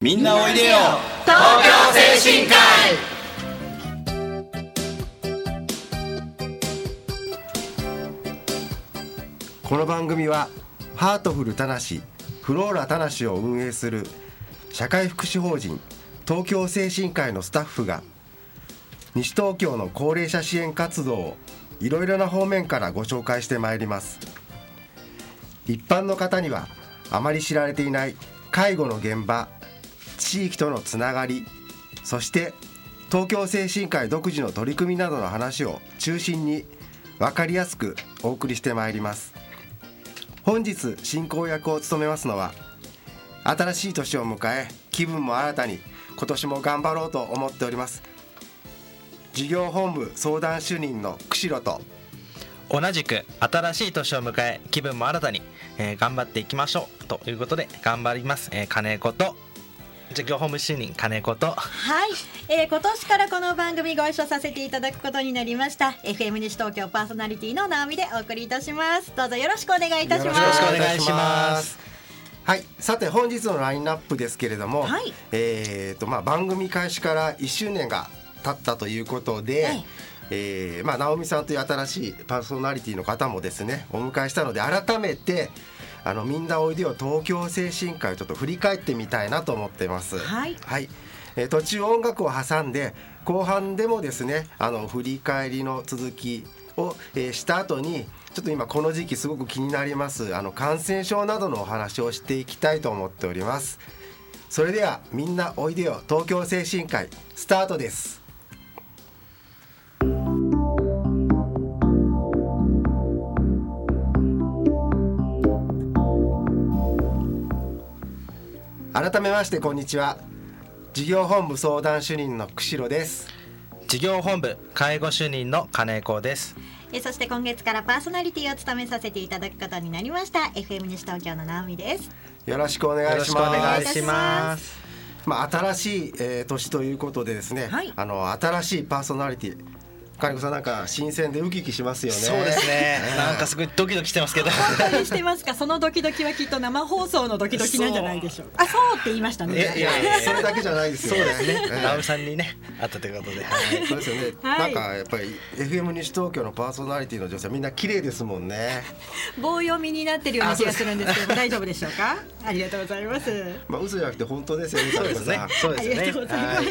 みんなおいでよ。東京精神科この番組はハートフルたなしフローラたなしを運営する社会福祉法人東京精神科医のスタッフが西東京の高齢者支援活動をいろいろな方面からご紹介してまいります。一般の方にはあまり知られていない介護の現場地域とのつながりそして東京精神科医独自の取り組みなどの話を中心に分かりやすくお送りしてまいります。本日進行役を務めますのは新しい年を迎え気分も新たに今年も頑張ろうと思っております事業本部相談主任の釧路と同じく新しい年を迎え気分も新たに、えー頑張っていきましょうということで頑張ります、えー、金子と事業本部主任金子と。はい、えー今年からこの番組ご一緒させていただくことになりました。FM 西東京パーソナリティの直美でお送りいたします。どうぞよろしくお願いいたします。よろしくお願いします。はい。さて本日のラインナップですけれども、はい。えーとまあ、番組開始から1周年が経ったということで、はい。えーまあ、直美さんという新しいパーソナリティの方もですねお迎えしたので改めてあのみんなおいでよ東京精神科医をちょっと振り返ってみたいなと思ってます。はい。えー途中音楽を挟んで後半でもですねあの振り返りの続きを、えーした後にちょっと今この時期すごく気になりますあの感染症などのお話をしていきたいと思っております。それではみんなおいでよ東京精神科医スタートです改めましてこんにちは。事業本部相談主任の釧路です。事業本部介護主任の金子です。えーそして今月からパーソナリティを務めさせていただくことになりました FM 西東京の直美です。よろしくお願いよろしくおします。願いします。まあ、新しい、えー年ということでですね、はい。あの新しいパーソナリティ金子さんなんか新鮮でウキウキしますよね。そうですね。なんかすごいドキドキしてますけど。本当にしてますか？そのドキドキはきっと生放送のドキドキなんじゃないでしょうか。あそうって言いましたね。いやいや それだけじゃないですよそうですね。ええ。直美さんにね会ったということで、はい。そうですよね、はい。なんかやっぱり FM 西東京のパーソナリティの女性はみんな綺麗ですもんね。棒読みになってるような気がするんですけど大丈夫でしょうか？ありがとうございます。まあ嘘じゃなくて本当ですよねそうですね。ありがとうございます、はい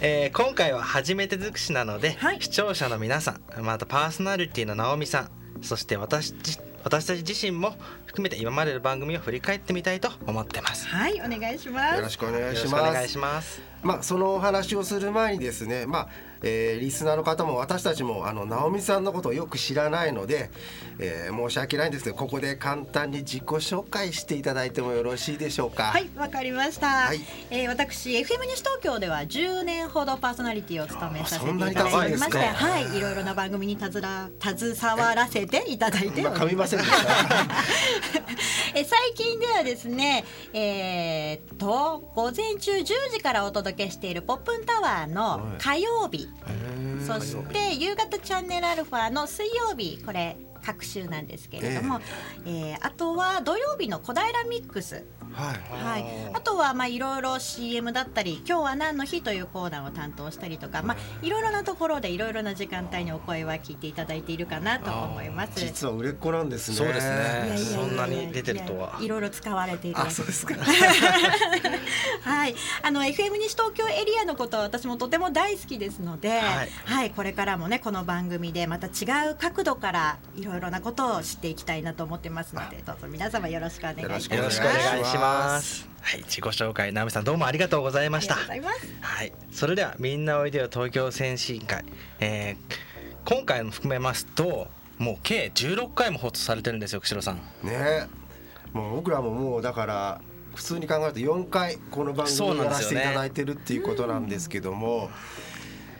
えー今回は初めて尽くしなので、はい視聴者の皆さんまたパーソナリティの直美さんそして私じ私たち自身も含めて今までの番組を振り返ってみたいと思ってます。はいお願いしますよろしくお願いしますしくお願いします。まあ、そのお話をする前にですね、まあえーリスナーの方も私たちもあの直美さんのことをよく知らないので、えー申し訳ないんですけどここで簡単に自己紹介していただいてもよろしいでしょうか？はい、わかりました。はいえー私 FM 西東京では10年ほどパーソナリティを務めさせていただいておりまして、はい、いろいろな番組にたずら携わらせていただいておみません。え最近ではですね、えーっと午前中10時からお届けしているポップンタワーの火曜日、そして夕方チャンネルアルファの水曜日これ各週なんですけれども、えーあとは土曜日の小平ミックス。はい。はい、あとはまあいろいろ CM だったり今日は何の日というコーナーを担当したりとか、まあ、いろいろなところでいろいろな時間帯にお声は聞いていただいているかなと思います。実は売れっ子なんですね。そうですね。そんなに出てるとは。いろいろ使われているあ、そうですか。はい、あの FM 西東京エリアのことは私もとても大好きですので、ははいい、これからもねこの番組でまた違う角度からいろいろなことを知っていきたいなと思ってますので、どうぞ皆様よろしくお願いします。よろしくお願いします。はい、自己紹介、直美さんどうもありがとうございましたありが。とうございます。はい、それではみんなおいでよ東京先進会、えー今回も含めますともう計16回も放送されてるんですよ釧路さんね。もう僕らももうだから普通に考えると4回この番組をやらせていただいてるっていうことなんですけども。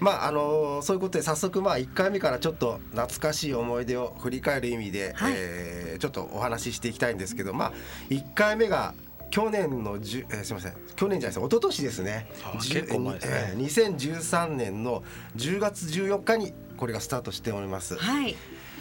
まああのそういうことで早速まあ1回目からちょっと懐かしい思い出を振り返る意味で、はい。えーちょっとお話ししていきたいんですけどまあ1回目が去年のじゅ、えーすみません。去年じゃないです一昨年ですね。結構前ですね。えー2013年の10月14日にこれがスタートしております。はい。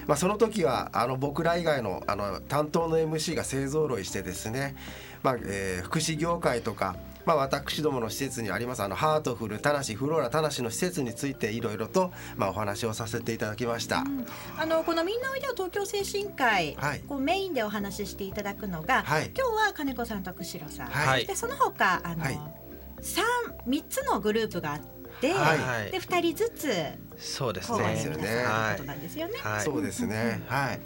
まあ、その時はあの僕ら以外のあの担当の MC が勢ぞろいしてですね、まあえー福祉業界とかまあ、私どもの施設にありますあのハートフル田無フローラ田無の施設についていろいろと、まあ、お話をさせていただきました。うん、あのこのみんなおいでは東京精神科医、はい、こうメインでお話ししていただくのが、はい、今日は金子さんと釧路さん、はい、でその他あの、はい、3, 3つのグループがあって、はい、で2人ずつそうですね。そうですよね。そうですね。はい。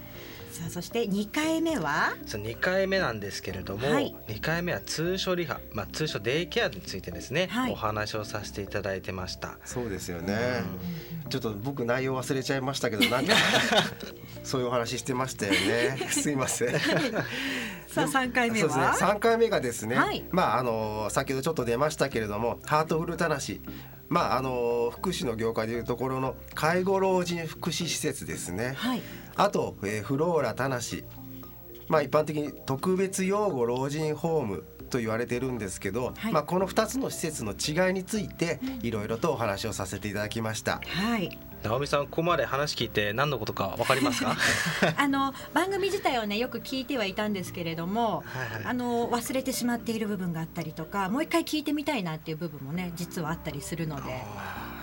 さあそして2回目は？そう2回目なんですけれども、はい、2回目は通所リハ、まあ、通所デイケアについてですね、はい、お話をさせていただいてました。そうですよね、うん、ちょっと僕内容忘れちゃいましたけどなんか そういうお話してましたよね。すいません。さあ3回目は？そうですね。3回目がですね、はい、まああの先ほどちょっと出ましたけれどもハートフルたなしまああの福祉の業界でいうところの介護老人福祉施設ですね、はい、あと、えー、フローラ田無まあ一般的に特別養護老人ホームと言われてるんですけど、はい、まあこの2つの施設の違いについていろいろとお話をさせていただきました。はい。直美さんここまで話聞いて何のことかわかりますか？あの番組自体をねよく聞いてはいたんですけれども、はいはい、あの忘れてしまっている部分があったりとかもう一回聞いてみたいなっていう部分もね実はあったりするので。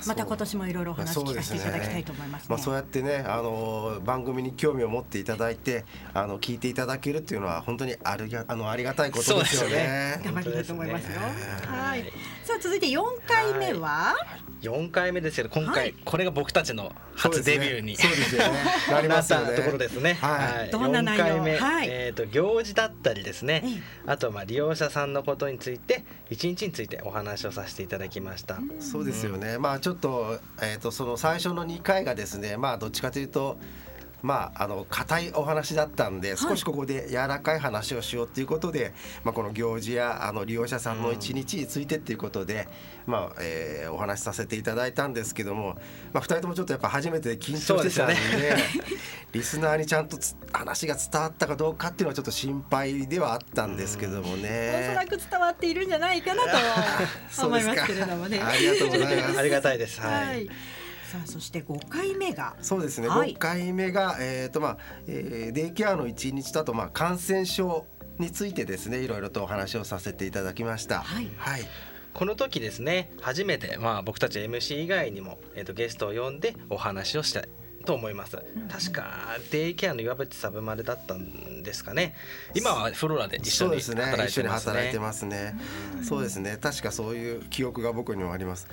また今年もいろいろ話聞かせていただきたいと思います、ね、まあそうやってねあの番組に興味を持っていただいてあの聞いていただけるっていうのは本当にあるあのありがたいことですよね。ね頑張りたいと思いますよ。はい。さあ続いて4回目は？4回目ですけど今回これが僕たちの初デビューにそうですよねなりますところですね。はい。どんな内容？目えっと行事だったりですね。あとまあ利用者さんのことについて一日についてお話をさせていただきました。そうですよね。まあちょっとえっとその最初の2回がですねまあどっちかというと。まあ、あの硬いお話だったんで少しここで柔らかい話をしようということで、はい、まあ、この行事やあの利用者さんの一日についてっていうことで、うん、まあえー、お話しさせていただいたんですけども、まあ、2人ともちょっとやっぱ初めて緊張してたんで、ね、リスナーにちゃんと話が伝わったかどうかっていうのはちょっと心配ではあったんですけどもね。おそらく伝わっているんじゃないかなと思いますけれどもね。ありがとうございます。ありがたいです。はい、はいさあそして5回目が。そうですね、はい、5回目が、えーとまあえー、デイケアの1日だと、まあ、感染症についてですねいろいろとお話をさせていただきました。はい、はい。この時ですね初めて、まあ、僕たち MC 以外にも、えーと、ゲストを呼んでお話をしたと思います、うん、確かデイケアの岩渕サブマルだったんですかね。今はフローラで一緒に働いてますね、ね、働いてますね、うん、そうですね。確かそういう記憶が僕にもあります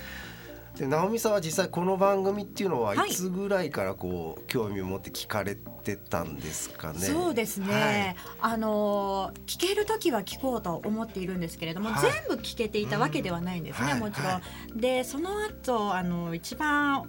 で直美さんは実際この番組っていうのはいつぐらいからこう、興味を持って聞かれてたんですかね？そうですね。はい、あの聞ける時は聞こうと思っているんですけれども、はい、全部聞けていたわけではないんですね、うん、もちろん。はい、でその後あの一番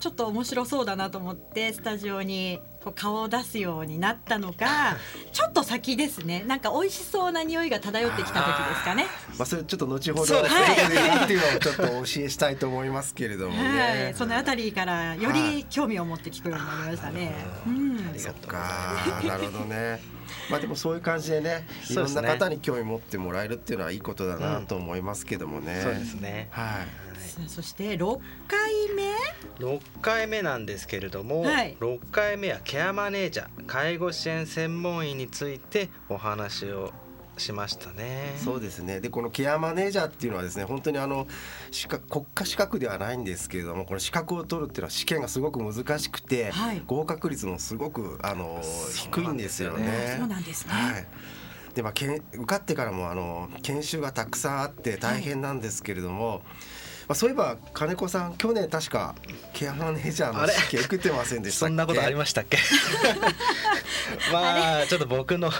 ちょっと面白そうだなと思ってスタジオにこう顔を出すようになったのが ちょっと先ですね。なんか美味しそうな匂いが漂ってきた時ですかね。まあそれちょっと後ほど、はい、っていうのをちょっとお教えしたいと思いますけれどもね、はい、そのあたりからより興味を持って聞くようになりましたね、うん、そっか。なるほどね。まあでもそういう感じでね。いろんな方に興味持ってもらえるっていうのはいいことだなと思いますけどもね、そうですね。はいそして6回目？6回目なんですけれども、はい、6回目はケアマネージャー介護支援専門医についてお話をしましたね。そうですね。でこのケアマネージャーっていうのはですね、本当にあの資格国家資格ではないんですけれども、この資格を取るっていうのは試験がすごく難しくて、はい、合格率もすごくあの低いんですよね。そうなんですね。はい。でまあけん受かってからもあの研修がたくさんあって大変なんですけれども。はいまあ、そういえば金子さん去年確かケアマネージャーの試験受けてませんでしたそんなことありましたっけ？まあちょっと僕の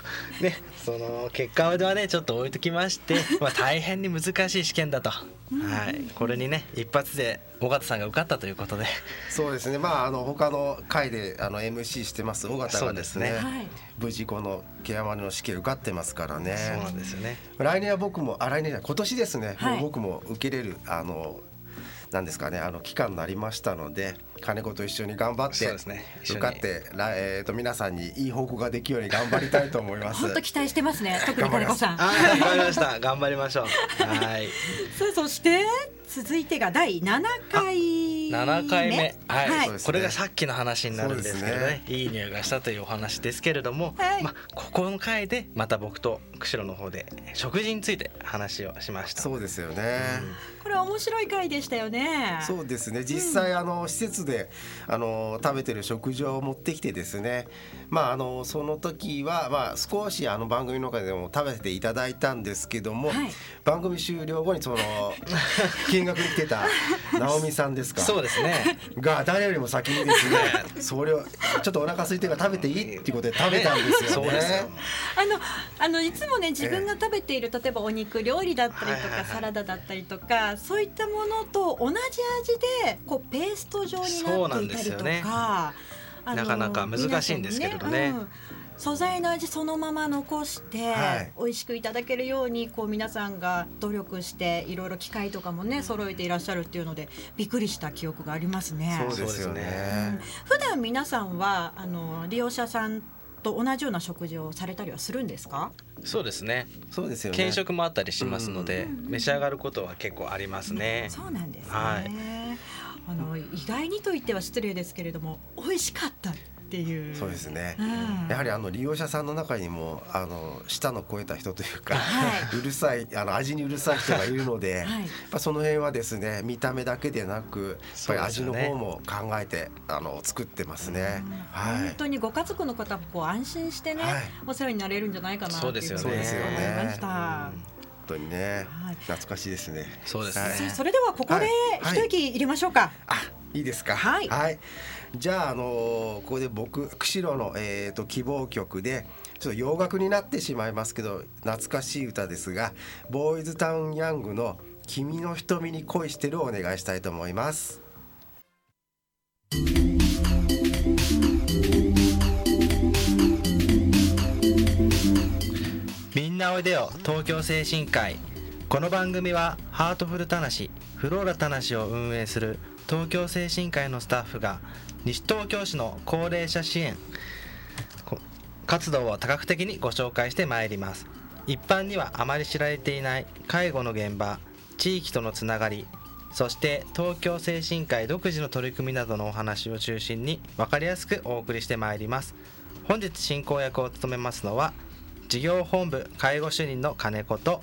ねその結果ではねちょっと置いときまして、まあ、大変に難しい試験だと、はい、これにね一発で尾形さんが受かったということで。そうですね。まああの他の回であの MC してます。尾形がですね、ね、無事このケアマネの試験受かってますからね。そうなんですよね。来年は僕もあ来年今年ですね、はい、もう僕も受けれるあのなんですかねあの期間になりましたので金子と一緒に頑張って、ね、受かって、えー、と皆さんにいい報告ができるように頑張りたいと思います。本当期待してますね。特に金子さん。頑張りました。頑張りましょう。はい。さあそして続いてが第7回7回目はい、はい、これがさっきの話になるんですけどね、ね、いい匂いがしたというお話ですけれども、はい、まあここの回でまた僕と釧路の方で食事について話をしました。そうですよね、これは面白い回でしたよね。そうですね。実際、あの施設であの食べてる食事を持ってきてですね。まああのその時は、まあ、少しあの番組の中でも食べていただいたんですけども、はい。番組終了後にその 見学に来てた直美さんですか？そうですね。が誰よりも先にですね それをちょっとお腹空いてるから食べていいっていうことで食べたんですよそうですよ。ね。あのあのいつもね自分が食べている例えばお肉料理だったりとかサラダだったりとかそういったものと同じ味でこうペースト状にななっていたりとんですよね。か、あのなかなか難しいんですけれどね。素材の味そのまま残して、はい。美味しくいただけるようにこう皆さんが努力していろいろ機械とかもね揃えていらっしゃるっていうのでびっくりした記憶がありますね。そうですよそうですねね。普段皆さんはあの利用者さんと同じような食事をされたりはするんですか？そうですねそうですよね。軽食もあったりしますので、うん召し上がることは結構ありますね、そうなんですね。はいあの意外にと言っては失礼ですけれども美味しかったっていう。そうですね。うんやはりあの利用者さんの中にもあの舌の超えた人というか、は うるさいあの味にうるさい人がいるので、はいやっぱその辺はですね見た目だけでなくやっぱり味の方も考えてあの作ってますね。うんはい。本当にご家族の方もこう安心してね、はいお世話になれるんじゃないかなそうですよねっていふうにそうですよね思いました。本当にね、はい懐かしいですね。そうですねそれではここではい一息入れましょうか。あ、いいですか。はいじゃああのーここで僕釧路のえっ、と希望曲で。ちょっと洋楽になってしまいますけど懐かしい歌ですがボーイズタウンヤングの「君の瞳に恋してる」をお願いしたいと思います。みんなおいでよ東京精神科医この番組はハートフルたなしフローラたなしを運営する東京精神科医のスタッフが西東京市の高齢者支援活動を多角的にご紹介してまいります。一般にはあまり知られていない介護の現場地域とのつながりそして東京精神科医独自の取り組みなどのお話を中心に分かりやすくお送りしてまいります。本日進行役を務めますのは事業本部介護主任の金子と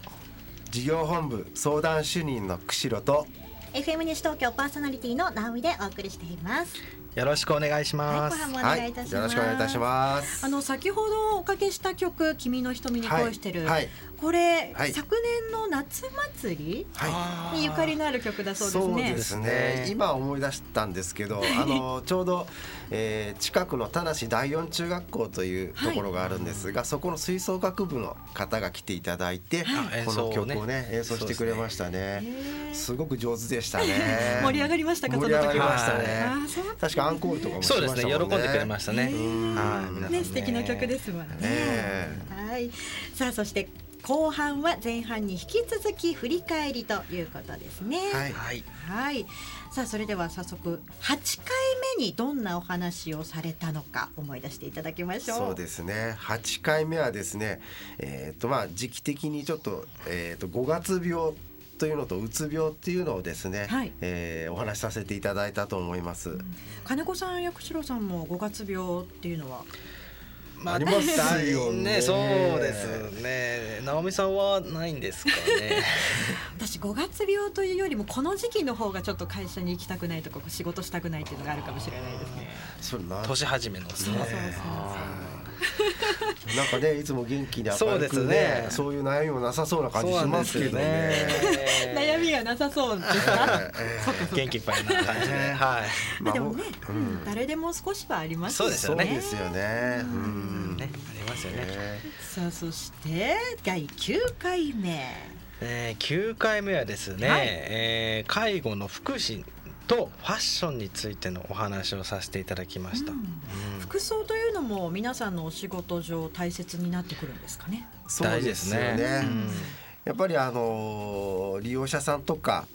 事業本部相談主任の釧路と FM 西東京パーソナリティの直美でお送りしています。よろしくお願いしはい、ます。はい願いいたします。よろしくお願いいたします。あの先ほどおかけした曲「君の瞳に恋してる」はいはいこれ、はい。昨年の夏祭りはい。にゆかりのある曲だそうですね。そうですね。今思い出したんですけどあのちょうど、えー近くの田無第四中学校というところがあるんですが、そこの吹奏楽部の方が来ていただいて、はい。この曲をね演奏してくれましたね。すごく上手でしたね。盛り上がりましたか盛り上がりましたね。はあーそう確かアンコールとかもしまそうですね。したもんね。喜んでくれましたね。はい、ね。素敵な曲ですもんね。え。はい。さあそして後半は前半に引き続き振り返りということですね。はいはい。はい。さあそれでは早速8回目にどんなお話をされたのか思い出していただきましょう。そうですね8回目はですねえっ、とまあ時期的にちょっと,、えー、と5月病というのとうつ病っていうのをですね、はいえーお話しさせていただいたと思います。金子さんや釧路さんも5月病っていうのは？ありますよねね、そうですね。直美さんはないんですかね。私5月病というよりもこの時期の方がちょっと会社に行きたくないとか仕事したくないっていうのがあるかもしれないですね。それな年始めのですね。そうそうそうなんかねいつも元気に明そうでするくね。ねそういう悩みもなさそうな感じしますけどね。悩みがなさそうですか？元気いっぱいな感じで、はい。まあでもね、ううんん、誰でも少しはありますそうですよね。そうですよね。うん。ね、ありますよね。ねさあそして第9回目。えー、9回目はですね、はい。えー介護の福祉とファッションについてのお話をさせていただきました。うんうん服装というのも皆さんのお仕事上大切になってくるんですかね？そう大事ですすね。ね。うんやっぱりあの利用者さんとか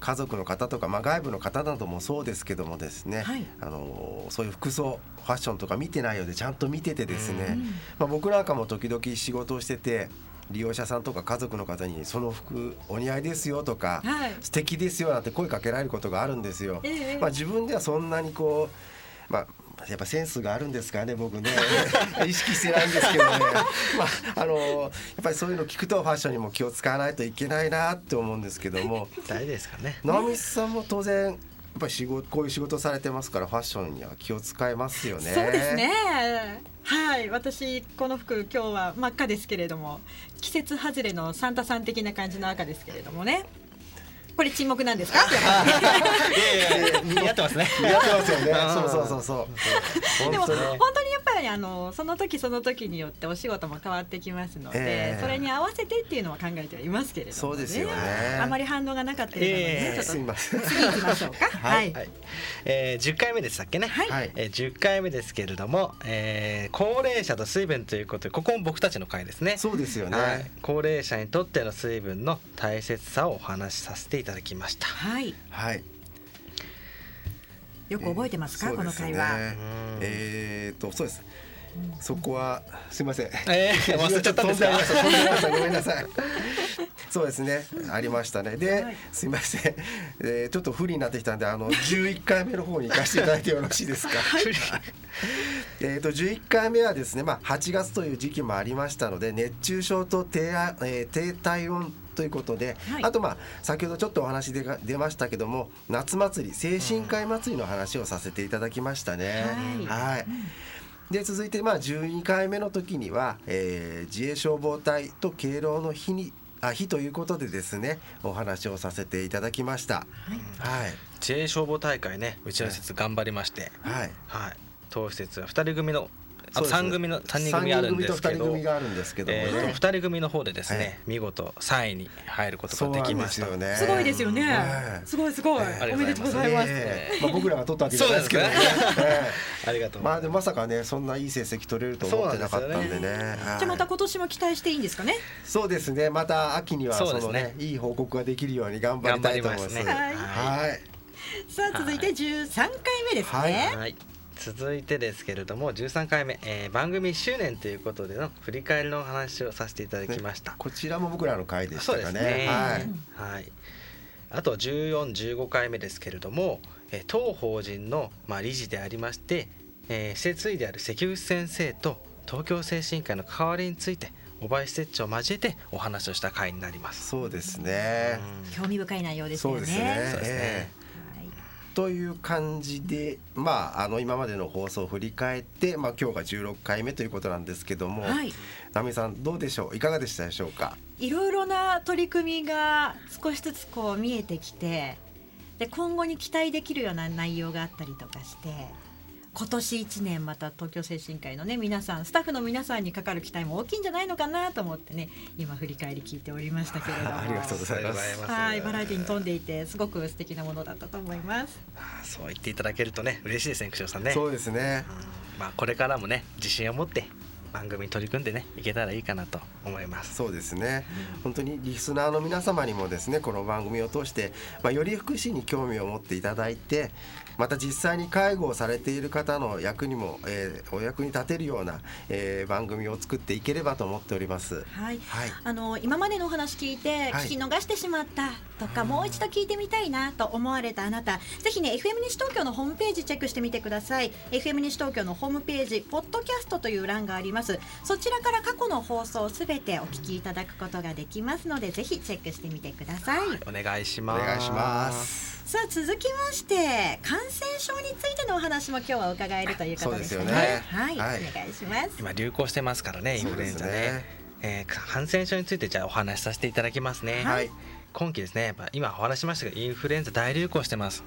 家族の方とか、まあ、外部の方などもそうですけどもですね、はいあのそういう服装ファッションとか見てないようでちゃんと見ててですね、うんまあ、僕なんかも時々仕事をしてて利用者さんとか家族の方に「その服お似合いですよ」とかはい「素敵ですよ」なんて声かけられることがあるんですよ。ええまあ、自分ではそんなにこう、まあ、やっぱセンスがあるんですかね僕ね。意識してないんですけどね。まああのやっぱりそういうの聞くとファッションにも気を使わないといけないなって思うんですけども。大事ですかね。直美さんも当然ぱり仕事こういう仕事されてますからファッションには気を使いますよね。そうですね。はい、私この服今日は真っ赤ですけれども、季節外れのサンタさん的な感じの赤ですけれどもね。これ沈黙なんですか？似合ってますね。似合ってますよね。そうそうそうそう。でも本当にぱりあのその時その時によってお仕事も変わってきますので、ええそれに合わせてっていうのは考えてはいますけれども、ね、そうですよねあまり反応がなかったようなので、ええちょっと。次行きましょうか。はい。はい、えー、10回目でしたっけね、はいはいえー、10回目ですけれども、えー、高齢者と水分ということでここも僕たちの回ですねそうですよね。はい、高齢者にとっての水分の大切さをお話しさせていただきましたはい。はい。よく覚えてますか、そうですねこの会話。うんえーっとそうです。そこはすみません。えー 忘れちゃったんですか。ごめんなさい。そうですね。ありましたね。で、はいすみません。えーちょっと不利になってきたんで、あの11回目の方に行かせていただいてよろしいですか？えーと11回目はですね、まあ、8月という時期もありましたので熱中症と低,、えー低体温ということで、はい。あとまあ先ほどちょっとお話でが出ましたけども夏祭り精神科医祭りの話をさせていただきましたね。はい。はい。で続いてまあ12回目の時には、えー自衛消防隊と敬老の日にあ日ということでですねお話をさせていただきました。はい。自衛消防大会ねうちの施設頑張りまして、はい。はい、当施設は2人組のあとそうです3組の3人組あるんですけ三人組と二人ど組があるんですけど。もね、えーと2人組の方でですね、はい。見事3位に入ることができました。すよね。すごいですよね。は。いすごいすごい。ありおめでとうごがとうございます。まあ、僕らが取ったわけじゃないですけどね。ありがとうえまあでもまさかねそんないい成績取れると思ってなかったんでね。じゃあまた今年も期待していいんですかね？そうですね。また秋にはそのねいい報告ができるように頑張りたいと思います。頑張りますね。はい。さあ続いて13回目ですはい。ね。はい、続いてですけれども13回目、えー番組1周年ということでの振り返りのお話をさせていただきました、こちらも僕らの回でしたかね。そうですねはい。はい、あと1415回目ですけれども、えー当法人の、まあ、理事でありまして、えー施設医である関口先生と東京精神科医の関わりについて小林設置を交えてお話をした回になります。そうですね。興味深い内容ですよね。そうですね。そうですねええという感じで、まあ、あの今までの放送を振り返って、まあ、今日が16回目ということなんですけども、はい。ナミさんどうでしょう？いかがでしたでしょうか？いろいろな取り組みが少しずつこう見えてきてで今後に期待できるような内容があったりとかして今年1年また東京精神科医のね皆さんスタッフの皆さんにかかる期待も大きいんじゃないのかなと思ってね今振り返り聞いておりましたけれども。ありがとうございます。はいバラエティに富んでいてすごく素敵なものだったと思います。そう言っていただけるとね嬉しいですね、久さんね。そうですね。まあ、これからもね自信を持って番組に取り組んでねいけたらいいかなと思います。そうですね。本当にリスナーの皆様にもですねこの番組を通して、まあ、より福祉に興味を持っていただいてまた実際に介護をされている方の役にも、えーお役に立てるような、えー番組を作っていければと思っております。はい、はい。あの今までのお話聞いてはい。聞き逃してしまったとか、もう一度聞いてみたいなと思われたあなたぜひね FM 西東京のホームページチェックしてみてください。FM 西東京のホームページポッドキャストという欄があります。そちらから過去の放送すべてお聞きいただくことができますのでぜひチェックしてみてください、お願いしおます。願いします。さあ続きまして感染症についてのお話も今日は伺えるということですそうですよね。はい、はい。お願いします。今流行してますからねインフルエンザね。ね。えー感染症についてじゃあお話しさせていただきますね、はい今期ですねやっぱ今お話ししましたけどインフルエンザ大流行してます。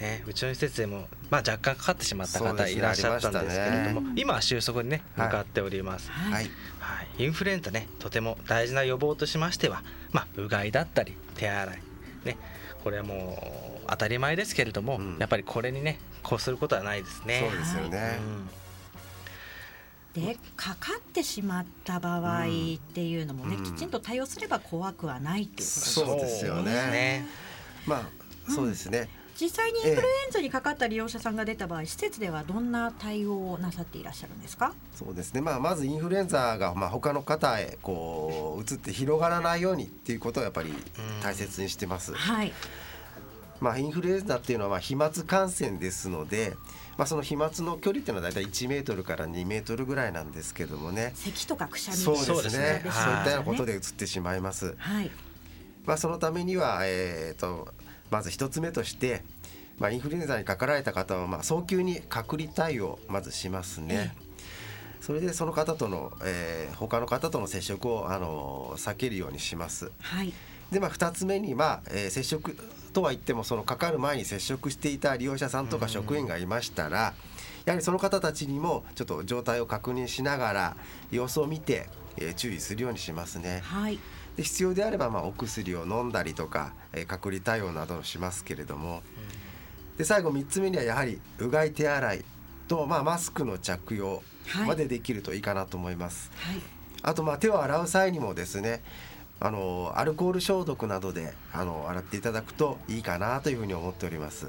ね、うちの施設でも、まあ、若干かかってしまった方いらっしゃったんですけれども、あり今は収束にね向かっております、はい。はい。はい、インフルエンザねとても大事な予防としましては、まあ、うがいだったり手洗い。ねこれはもう当たり前ですけれども、うん。やっぱりこれにねこうすることはないですね。そうですよね。でかかってしまった場合っていうのもね、うん。きちんと対応すれば怖くはないっていうことですそうですよね。そうですね。まあそうですね。実際にインフルエンザにかかった利用者さんが出た場合、施設ではどんな対応をなさっていらっしゃるんですか？そうですね。まあまずインフルエンザがまあ他の方へこう移って広がらないようにっていうことをやっぱり大切にしてます。はい。まあ、インフルエンザっていうのはまあ飛沫感染ですので、まあ、その飛沫の距離っていうのは大体1メートルから2メートルぐらいなんですけどもね。咳とかくしゃみそうですね。ですね。そういったようなことで移ってしまいます。はい。まあ、そのためには、えー、とまず一つ目として、まあ、インフルエンザにかかられた方は、まあ、早急に隔離対応をまずしますね。それでその方との、えー他の方との接触を、あの避けるようにします。はいで、まあ、2つ目に、まあえー接触とは言ってもそのかかる前に接触していた利用者さんとか職員がいましたら、やはりその方たちにもちょっと状態を確認しながら様子を見て、えー注意するようにしますね。はい。で必要であればまあお薬を飲んだりとか、えー隔離対応などをしますけれども、で最後3つ目にはやはりうがい手洗いと、まあ、マスクの着用はい。までできるといいかなと思います。はい。あとまあ手を洗う際にもですねあのアルコール消毒などであの洗っていただくといいかなというふうに思っております。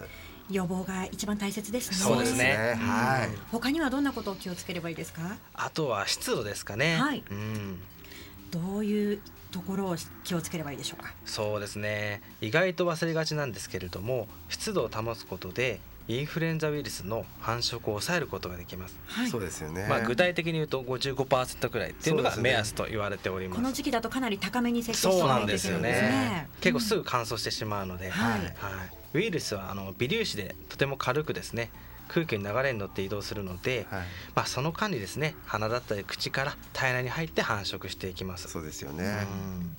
予防が一番大切ですねそうですねはい。他にはどんなことを気をつければいいですか？あとは湿度ですかね。はいうん。どういうところを気をつければいいでしょうか？そうですね。意外と忘れがちなんですけれども、湿度を保つことでインフルエンザウイルスの繁殖を抑えることができます。はいそうですよね。まあ具体的に言うと55%くらいっていうのが目安と言われております。この時期だとかなり高めに設定してそうなんいですよね。ね結構すぐ乾燥してしまうので、はいはい、ウイルスはあの微粒子でとても軽くですね空気の流れに乗って移動するので、はい。まあ、その間にですね鼻だったり口から体内に入って繁殖していきます。そうですよね。うん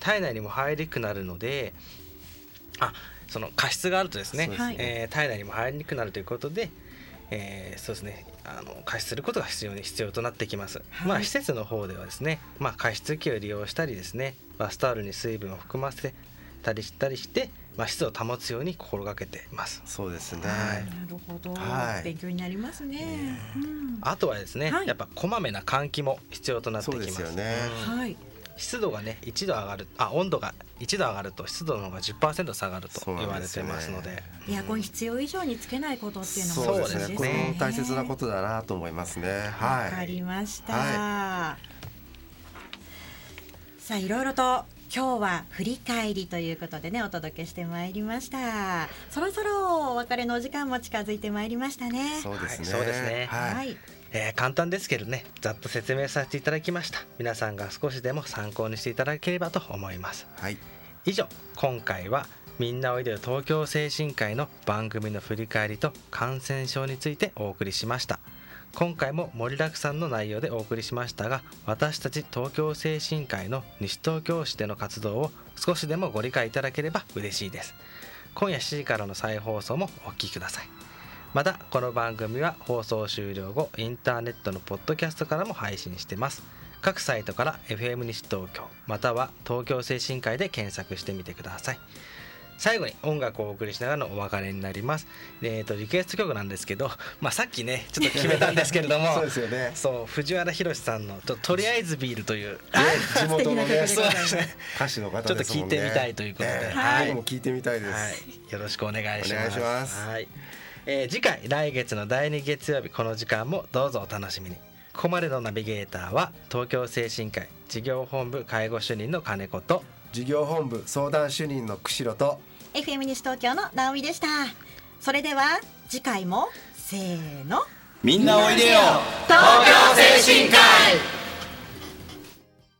体内にも入りにくくなるのであその過失があるとですねそうですねえー体内にも入りにくくなるということで、えーそうですねあの加湿することが必要に必要となってきます、はい。まあ施設の方ではですね、まあ、加湿器を利用したりですねバスタオルに水分を含ませたりしたりして、まあ、湿度を保つように心がけています。そうですね。はい。なるほど、はい。勉強になりますね、うん。あとはですね、はい。やっぱこまめな換気も必要となってきます。そうですよね。うんはい湿度がね1度上がるあ温度が1度上がると湿度の方が10%下がると言われてますのでエアコン必要以上につけないことっていうのもそうですねですね。これも大切なことだなと思いますね。わかはい。りました、はさあいろいろと今日は振り返りということでねお届けしてまいりましたそろそろお別れのお時間も近づいてまいりましたねそうですね。はいそうですねはい。はいえー簡単ですけどねざっと説明させていただきました。皆さんが少しでも参考にしていただければと思います。はい。以上今回はみんなおいでよ東京精神科医の番組の振り返りと感染症についてお送りしました。今回も盛りだくさんの内容でお送りしましたが私たち東京精神科医の西東京市での活動を少しでもご理解いただければ嬉しいです。今夜7時からの再放送もお聞きくださいまたこの番組は放送終了後インターネットのポッドキャストからも配信してます。各サイトから FM 西東京または東京精神科医で検索してみてください。最後に音楽をお送りしながらのお別れになります。えーとリクエスト曲なんですけど、まあ、さっきねちょっと決めたんですけれども。そうですよね。そう藤原宏さんのととりあえずビールという。地元のね、です歌手の方ちょっと。聞いてみたいということで。ええはい。僕も聞いてみたいです。はい、よろしくお願いします。お願いします。はい、えー次回来月の第2月曜日この時間もどうぞお楽しみに。ここまでのナビゲーターは東京精神科医事業本部介護主任の金子と事業本部相談主任の釧路と FM 西東京の直美でした。それでは次回もせーの。みんなおいでよ。東京精神科医